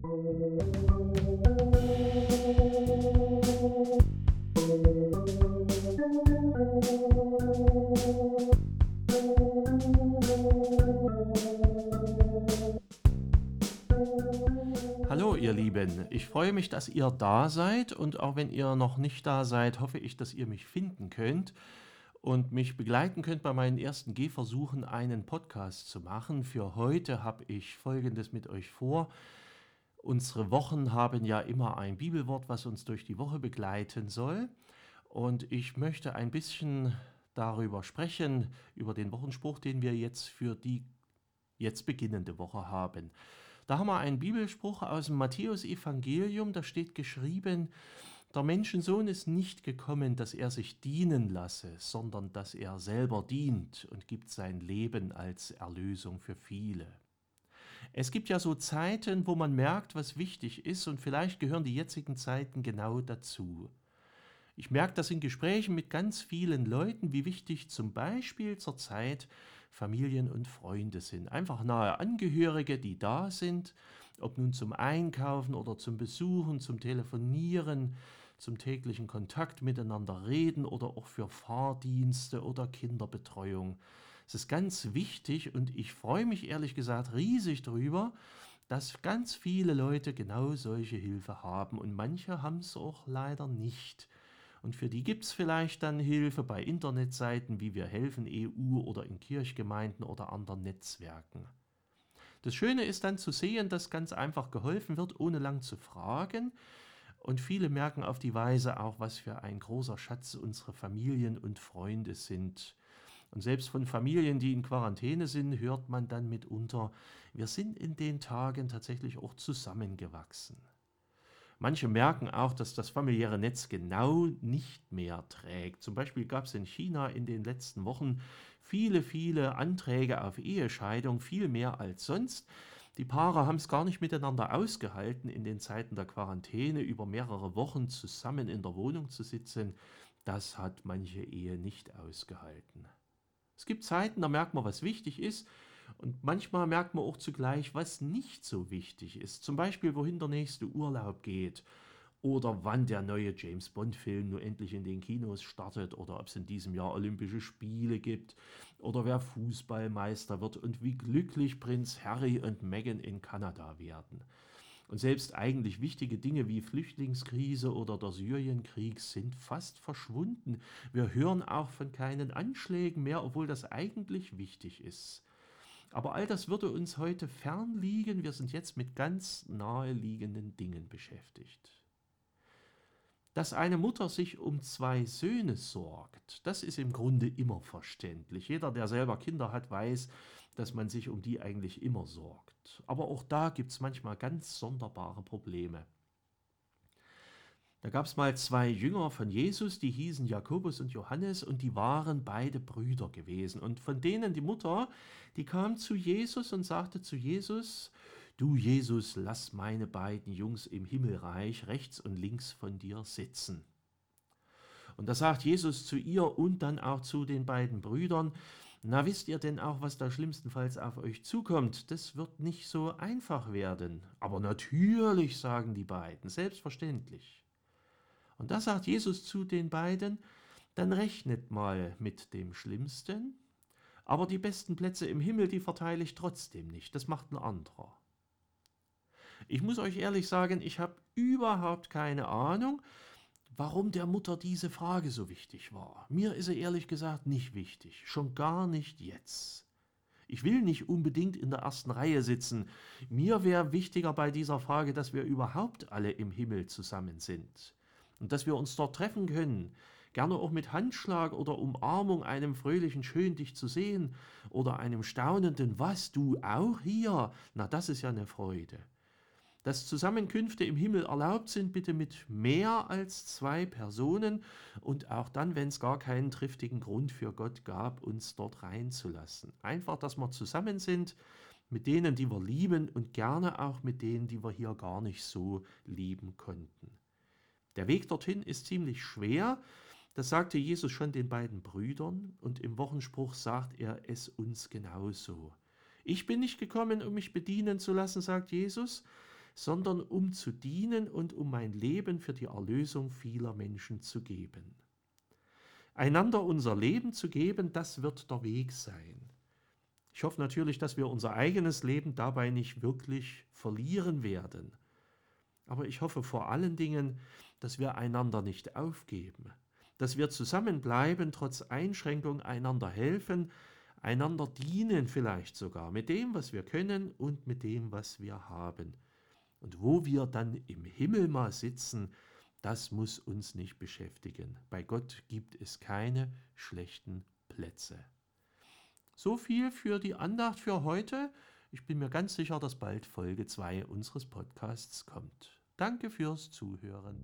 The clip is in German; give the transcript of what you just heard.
Hallo ihr Lieben, ich freue mich, dass ihr da seid und auch wenn ihr noch nicht da seid, hoffe ich, dass ihr mich finden könnt und mich begleiten könnt bei meinen ersten Gehversuchen, einen Podcast zu machen. Für heute habe ich Folgendes mit euch vor. Unsere Wochen haben ja immer ein Bibelwort, was uns durch die Woche begleiten soll. Und ich möchte ein bisschen darüber sprechen, über den Wochenspruch, den wir jetzt für die jetzt beginnende Woche haben. Da haben wir einen Bibelspruch aus dem Matthäusevangelium, da steht geschrieben, der Menschensohn ist nicht gekommen, dass er sich dienen lasse, sondern dass er selber dient und gibt sein Leben als Erlösung für viele. Es gibt ja so Zeiten, wo man merkt, was wichtig ist und vielleicht gehören die jetzigen Zeiten genau dazu. Ich merke das in Gesprächen mit ganz vielen Leuten, wie wichtig zum Beispiel zurzeit Familien und Freunde sind. Einfach nahe Angehörige, die da sind, ob nun zum Einkaufen oder zum Besuchen, zum Telefonieren, zum täglichen Kontakt miteinander reden oder auch für Fahrdienste oder Kinderbetreuung. Es ist ganz wichtig und ich freue mich ehrlich gesagt riesig darüber, dass ganz viele Leute genau solche Hilfe haben und manche haben es auch leider nicht. Und für die gibt es vielleicht dann Hilfe bei Internetseiten wie Wir helfen EU oder in Kirchgemeinden oder anderen Netzwerken. Das Schöne ist dann zu sehen, dass ganz einfach geholfen wird, ohne lang zu fragen. Und viele merken auf die Weise auch, was für ein großer Schatz unsere Familien und Freunde sind. Und selbst von Familien, die in Quarantäne sind, hört man dann mitunter, wir sind in den Tagen tatsächlich auch zusammengewachsen. Manche merken auch, dass das familiäre Netz genau nicht mehr trägt. Zum Beispiel gab es in China in den letzten Wochen viele, viele Anträge auf Ehescheidung, viel mehr als sonst. Die Paare haben es gar nicht miteinander ausgehalten, in den Zeiten der Quarantäne über mehrere Wochen zusammen in der Wohnung zu sitzen. Das hat manche Ehe nicht ausgehalten. Es gibt Zeiten, da merkt man, was wichtig ist. Und manchmal merkt man auch zugleich, was nicht so wichtig ist. Zum Beispiel, wohin der nächste Urlaub geht oder wann der neue James Bond-Film nur endlich in den Kinos startet oder ob es in diesem Jahr Olympische Spiele gibt oder wer Fußballmeister wird und wie glücklich Prinz Harry und Meghan in Kanada werden. Und selbst eigentlich wichtige Dinge wie Flüchtlingskrise oder der Syrienkrieg sind fast verschwunden. Wir hören auch von keinen Anschlägen mehr, obwohl das eigentlich wichtig ist. Aber all das würde uns heute fernliegen. Wir sind jetzt mit ganz naheliegenden Dingen beschäftigt. Dass eine Mutter sich um zwei Söhne sorgt, das ist im Grunde immer verständlich. Jeder, der selber Kinder hat, weiß, dass man sich um die eigentlich immer sorgt. Aber auch da gibt es manchmal ganz sonderbare Probleme. Da gab es mal zwei Jünger von Jesus, die hießen Jakobus und Johannes und die waren beide Brüder gewesen. Und von denen die Mutter, die kam zu Jesus und sagte zu Jesus, Du Jesus, lass meine beiden Jungs im Himmelreich rechts und links von dir sitzen. Und da sagt Jesus zu ihr und dann auch zu den beiden Brüdern, na wisst ihr denn auch, was da schlimmstenfalls auf euch zukommt? Das wird nicht so einfach werden. Aber natürlich, sagen die beiden, selbstverständlich. Und da sagt Jesus zu den beiden, dann rechnet mal mit dem Schlimmsten, aber die besten Plätze im Himmel, die verteile ich trotzdem nicht, das macht ein anderer. Ich muss euch ehrlich sagen, ich habe überhaupt keine Ahnung, warum der Mutter diese Frage so wichtig war. Mir ist sie ehrlich gesagt nicht wichtig, schon gar nicht jetzt. Ich will nicht unbedingt in der ersten Reihe sitzen. Mir wäre wichtiger bei dieser Frage, dass wir überhaupt alle im Himmel zusammen sind und dass wir uns dort treffen können, gerne auch mit Handschlag oder Umarmung, einem fröhlichen Schön dich zu sehen oder einem staunenden Was, du auch hier? Na, das ist ja eine Freude. Dass Zusammenkünfte im Himmel erlaubt sind, bitte mit mehr als zwei Personen und auch dann, wenn es gar keinen triftigen Grund für Gott gab, uns dort reinzulassen. Einfach, dass wir zusammen sind mit denen, die wir lieben und gerne auch mit denen, die wir hier gar nicht so lieben konnten. Der Weg dorthin ist ziemlich schwer. Das sagte Jesus schon den beiden Brüdern und im Wochenspruch sagt er es uns genauso. Ich bin nicht gekommen, um mich bedienen zu lassen, sagt Jesus, sondern um zu dienen und um mein Leben für die Erlösung vieler Menschen zu geben. Einander unser Leben zu geben, das wird der Weg sein. Ich hoffe natürlich, dass wir unser eigenes Leben dabei nicht wirklich verlieren werden. Aber ich hoffe vor allen Dingen, dass wir einander nicht aufgeben, dass wir zusammenbleiben, trotz Einschränkung einander helfen, einander dienen vielleicht sogar mit dem, was wir können und mit dem, was wir haben. Und wo wir dann im Himmel mal sitzen, das muss uns nicht beschäftigen. Bei Gott gibt es keine schlechten Plätze. So viel für die Andacht für heute. Ich bin mir ganz sicher, dass bald Folge 2 unseres Podcasts kommt. Danke fürs Zuhören.